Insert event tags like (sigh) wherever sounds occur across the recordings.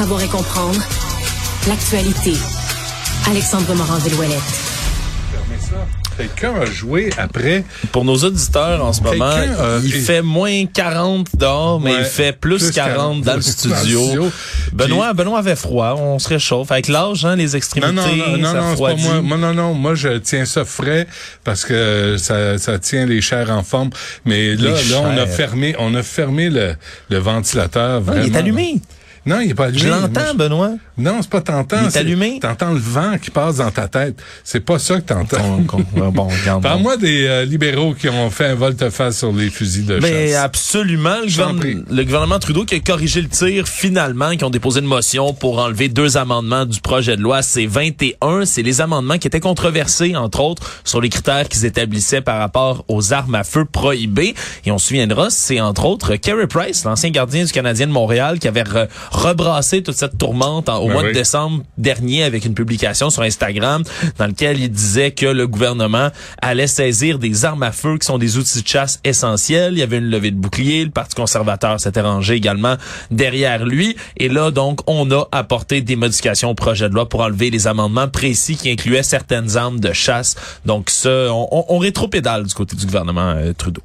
savoir et comprendre l'actualité. Alexandre Morand-Villouellette. Quelqu'un a joué après. Pour nos auditeurs en ce moment, Quelqu'un, il euh, fait moins 40 dehors, mais Ouais, il fait plus, plus 40, 40 dans le studio. Benoît, Benoît avait froid, on se réchauffe. Avec l'âge, hein, les Non, extrémités, non, non, non, ça non, c'est pas moi. Moi, non, non, moi, je tiens ça frais parce que ça, ça tient les chairs en forme. Mais là, Les là, on a fermé, on a fermé le, le ventilateur. Ah, Vraiment. il est allumé. Non, il est pas allumé. Je l'entends, Benoît. Non, c'est pas t'entends. Il est allumé? T'entends le vent qui passe dans ta tête. C'est pas ça que t'entends. (laughs) Bon, regarde. Parle-moi des euh, libéraux qui ont fait un volte-face sur les fusils de Mais chasse. absolument, le, gouvernement- prie. le gouvernement Trudeau qui a corrigé le tir finalement, qui ont déposé une motion pour enlever deux amendements du projet de loi. C'est 21. C'est les amendements qui étaient controversés, entre autres, sur les critères qu'ils établissaient par rapport aux armes à feu prohibées. Et on se souviendra, c'est entre autres Kerry Price, l'ancien gardien du Canadien de Montréal, qui avait re- rebrassé toute cette tourmente en- au Ben mois oui. de décembre dernier avec une publication sur Instagram dans lequel il disait que le gouvernement allait saisir des armes à feu qui sont des outils de chasse essentiels. Il y avait une levée de bouclier. Le Parti conservateur s'était rangé également derrière lui. Et là, donc, on a apporté des modifications au projet de loi pour enlever les amendements précis qui incluaient certaines armes de chasse. Donc, ça, on, on, on rétropédale du côté du gouvernement euh, Trudeau.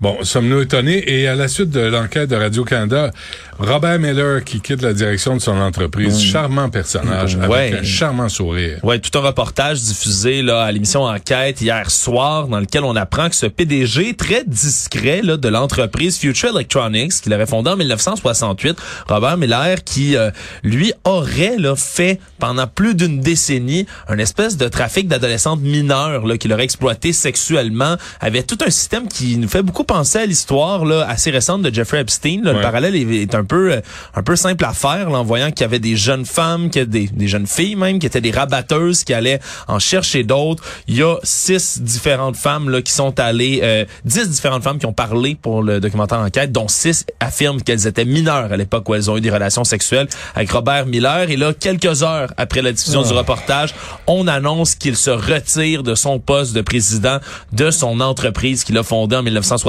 Bon, sommes-nous étonnés? Et à la suite de l'enquête de Radio-Canada, Robert Miller qui quitte la direction de son entreprise, charmant personnage, Mm. Ouais. avec un charmant sourire. Ouais, tout un reportage diffusé là à l'émission Enquête hier soir dans lequel on apprend que ce PDG très discret là de l'entreprise Future Electronics qu'il avait fondée en 1968, Robert Miller qui euh, lui aurait là fait pendant plus d'une décennie un espèce de trafic d'adolescentes mineures là qu'il aurait exploité sexuellement, avait tout un système qui nous fait beaucoup penser à l'histoire là assez récente de Jeffrey Epstein, là. le parallèle est, est un peu euh, un peu simple à faire là, en voyant qu'il y avait des jeunes femmes, qu'il des, des jeunes filles même qui étaient des rabatteuses qui allaient en chercher d'autres. Il y a six différentes femmes là qui sont allées, euh, dix différentes femmes qui ont parlé pour le documentaire enquête, dont six affirment qu'elles étaient mineures à l'époque où elles ont eu des relations sexuelles avec Robert Miller. Et là, quelques heures après la diffusion du reportage, on annonce qu'il se retire de son poste de président de son entreprise qu'il a fondée en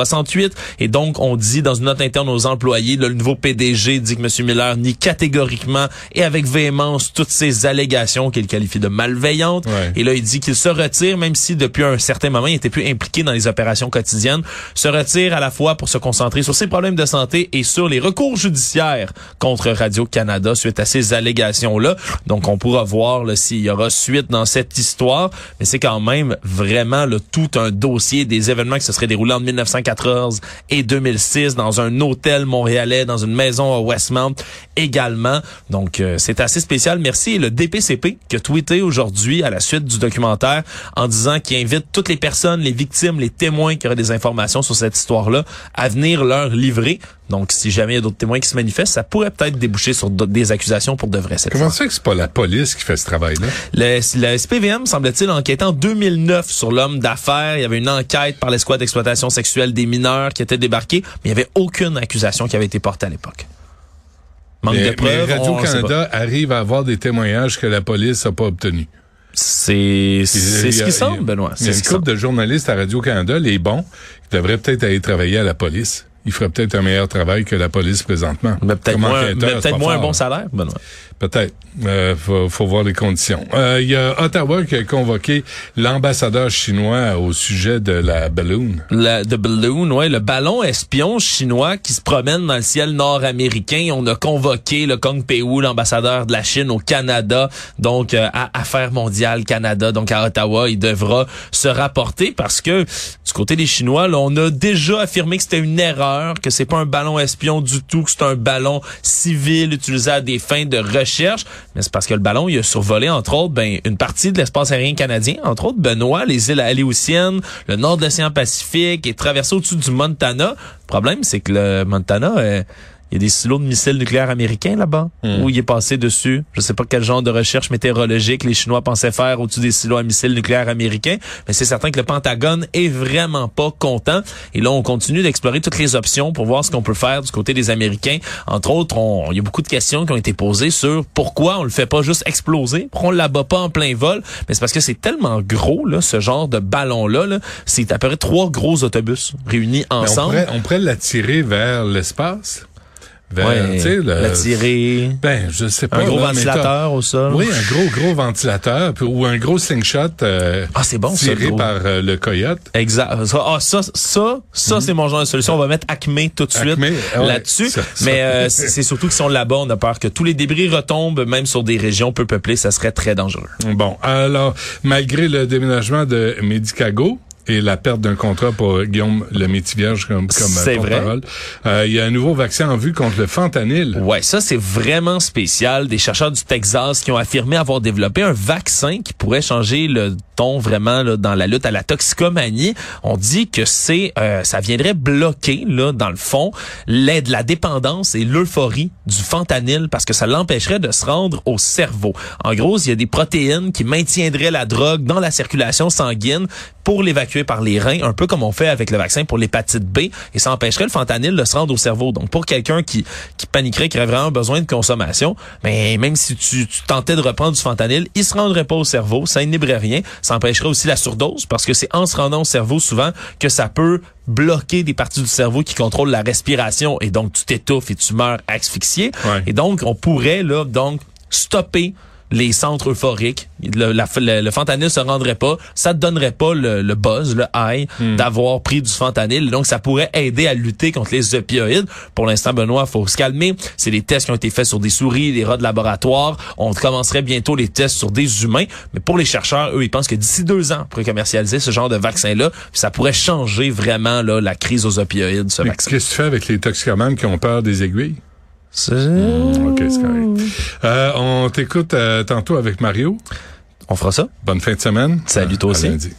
1968. Et donc, on dit dans une note interne aux employés, le nouveau PDG dit que M. Miller nie catégoriquement et avec véhémence toutes ces allégations qu'il qualifie de malveillantes. Ouais. Et là, il dit qu'il se retire, même si depuis un certain moment, il était plus impliqué dans les opérations quotidiennes, se retire à la fois pour se concentrer sur ses problèmes de santé et sur les recours judiciaires contre Radio-Canada suite à ces allégations-là. Donc, on pourra voir s'il y aura suite dans cette histoire. Mais c'est quand même vraiment là, tout un dossier des événements qui se seraient déroulés en 1914 et 2006 dans un hôtel montréalais, dans une maison à Westmount également. Donc, euh, c'est assez spécial. Merci. Le DPCP qui a tweeté aujourd'hui à la suite du documentaire en disant qu'il invite toutes les personnes, les victimes, les témoins qui auraient des informations sur cette histoire-là à venir leur livrer. Donc, si jamais il y a d'autres témoins qui se manifestent, ça pourrait peut-être déboucher sur des accusations pour de vrai cette Comment ça que c'est pas la police qui fait ce travail-là? Le, le SPVM, semble-t-il, enquêtait en 2009 sur l'homme d'affaires. Il y avait une enquête par l'escouade d'exploitation sexuelle des mineurs qui était débarquée, mais il n'y avait aucune accusation qui avait été portée à l'époque. Manque Mais, de preuves. Radio-Canada arrive à avoir des témoignages que la police n'a pas obtenus. C'est ce qui semble, Benoît. Il y a une couple de journalistes à Radio-Canada, les bons, qui devraient peut-être aller travailler à la police. Ils feraient peut-être un meilleur travail que la police présentement. Mais peut-être moins, pas moins un bon salaire, Benoît. Peut-être. Euh, faut, faut voir les conditions. Euh, Il y a Ottawa qui a convoqué l'ambassadeur chinois au sujet de la balloon. Le the balloon, ouais, le ballon espion chinois qui se promène dans le ciel nord-américain. On a convoqué le Kong Pei l'ambassadeur de la Chine au Canada, donc euh, à Affaires mondiales Canada, donc à Ottawa, il devra se rapporter parce que du côté des Chinois, là, on a déjà affirmé que c'était une erreur, que c'est pas un ballon espion du tout, que c'est un ballon civil utilisé à des fins de recherche. Mais c'est parce que le ballon, il a survolé, entre autres, ben, une partie de l'espace aérien canadien, entre autres, Benoît, les îles Aléoutiennes, le nord de l'océan Pacifique, et traversé au-dessus du Montana. Le problème, c'est que le Montana, euh, il y a des silos de missiles nucléaires américains là-bas, où il est passé dessus. Je sais pas quel genre de recherche météorologique les Chinois pensaient faire au-dessus des silos à missiles nucléaires américains, mais c'est certain que le Pentagone est vraiment pas content. Et là, on continue d'explorer toutes les options pour voir ce qu'on peut faire du côté des Américains. Entre autres, on- il y a beaucoup de questions qui ont été posées sur pourquoi on le fait pas juste exploser, pourquoi on l'abat pas en plein vol. Mais c'est parce que c'est tellement gros, là, ce genre de ballon-là. Là, c'est à peu près trois gros autobus réunis Mais on ensemble. pourrait, on pourrait l'attirer vers l'espace. Ouais, sais, le- la. Ben, je sais pas. Un gros là, ventilateur au sol. Oui, un gros, gros ventilateur ou un gros slingshot euh, Ah, c'est bon, ça, tiré gros. par euh, le coyote. Exact. Ça, ah, ça, ça, ça c'est mon genre de solution. On va mettre Acme tout de suite ouais, là-dessus. ça, ça. Mais euh, (laughs) c'est surtout qu'ils sont là-bas. On a peur que tous les débris retombent, même sur des régions peu peuplées. Ça serait très dangereux. Bon, alors, malgré le déménagement de Medicago et la perte d'un contrat pour Guillaume le Métivierge comme, comme euh, C'est vrai. porte-parole, euh, il y a un nouveau vaccin en vue contre le fentanyl. Ouais, ça c'est vraiment spécial. Des chercheurs du Texas qui ont affirmé avoir développé un vaccin qui pourrait changer le ton vraiment là, dans la lutte à la toxicomanie. On dit que c'est euh, ça viendrait bloquer là dans le fond l'aide, la dépendance et l'euphorie du fentanyl parce que ça l'empêcherait de se rendre au cerveau. En gros, il y a des protéines qui maintiendraient la drogue dans la circulation sanguine pour l'évacuer par les reins, un peu comme on fait avec le vaccin pour l'hépatite B, et ça empêcherait le fentanyl de se rendre au cerveau. Donc pour quelqu'un qui, qui paniquerait, qui aurait vraiment besoin de consommation, mais même si tu, tu tentais de reprendre du fentanyl, il se rendrait pas au cerveau, ça inhiberait rien, ça empêcherait aussi la surdose, parce que c'est en se rendant au cerveau souvent que ça peut bloquer des parties du cerveau qui contrôlent la respiration, et donc tu t'étouffes et tu meurs asphyxié. Ouais. Et donc on pourrait là donc stopper les centres euphoriques. Le, la- le, le fentanyl se rendrait pas. Ça te donnerait pas le, le buzz, le high d'avoir pris du fentanyl. Donc, ça pourrait aider à lutter contre les opioïdes. Pour l'instant, Benoît, faut se calmer. C'est des tests qui ont été faits sur des souris, des rats de laboratoire. On commencerait bientôt les tests sur des humains. Mais pour les chercheurs, eux, ils pensent que d'ici deux ans, on pourrait commercialiser ce genre de vaccin-là. Ça pourrait changer vraiment là, la crise aux opioïdes, ce Mais vaccin. Qu'est-ce que tu fais avec les toxicomanes qui ont peur des aiguilles? C'est- OK, c'est correct. Euh, on t'écoute euh, tantôt avec Mario. On fera ça. Bonne fin de semaine. Salut, toi À aussi. lundi.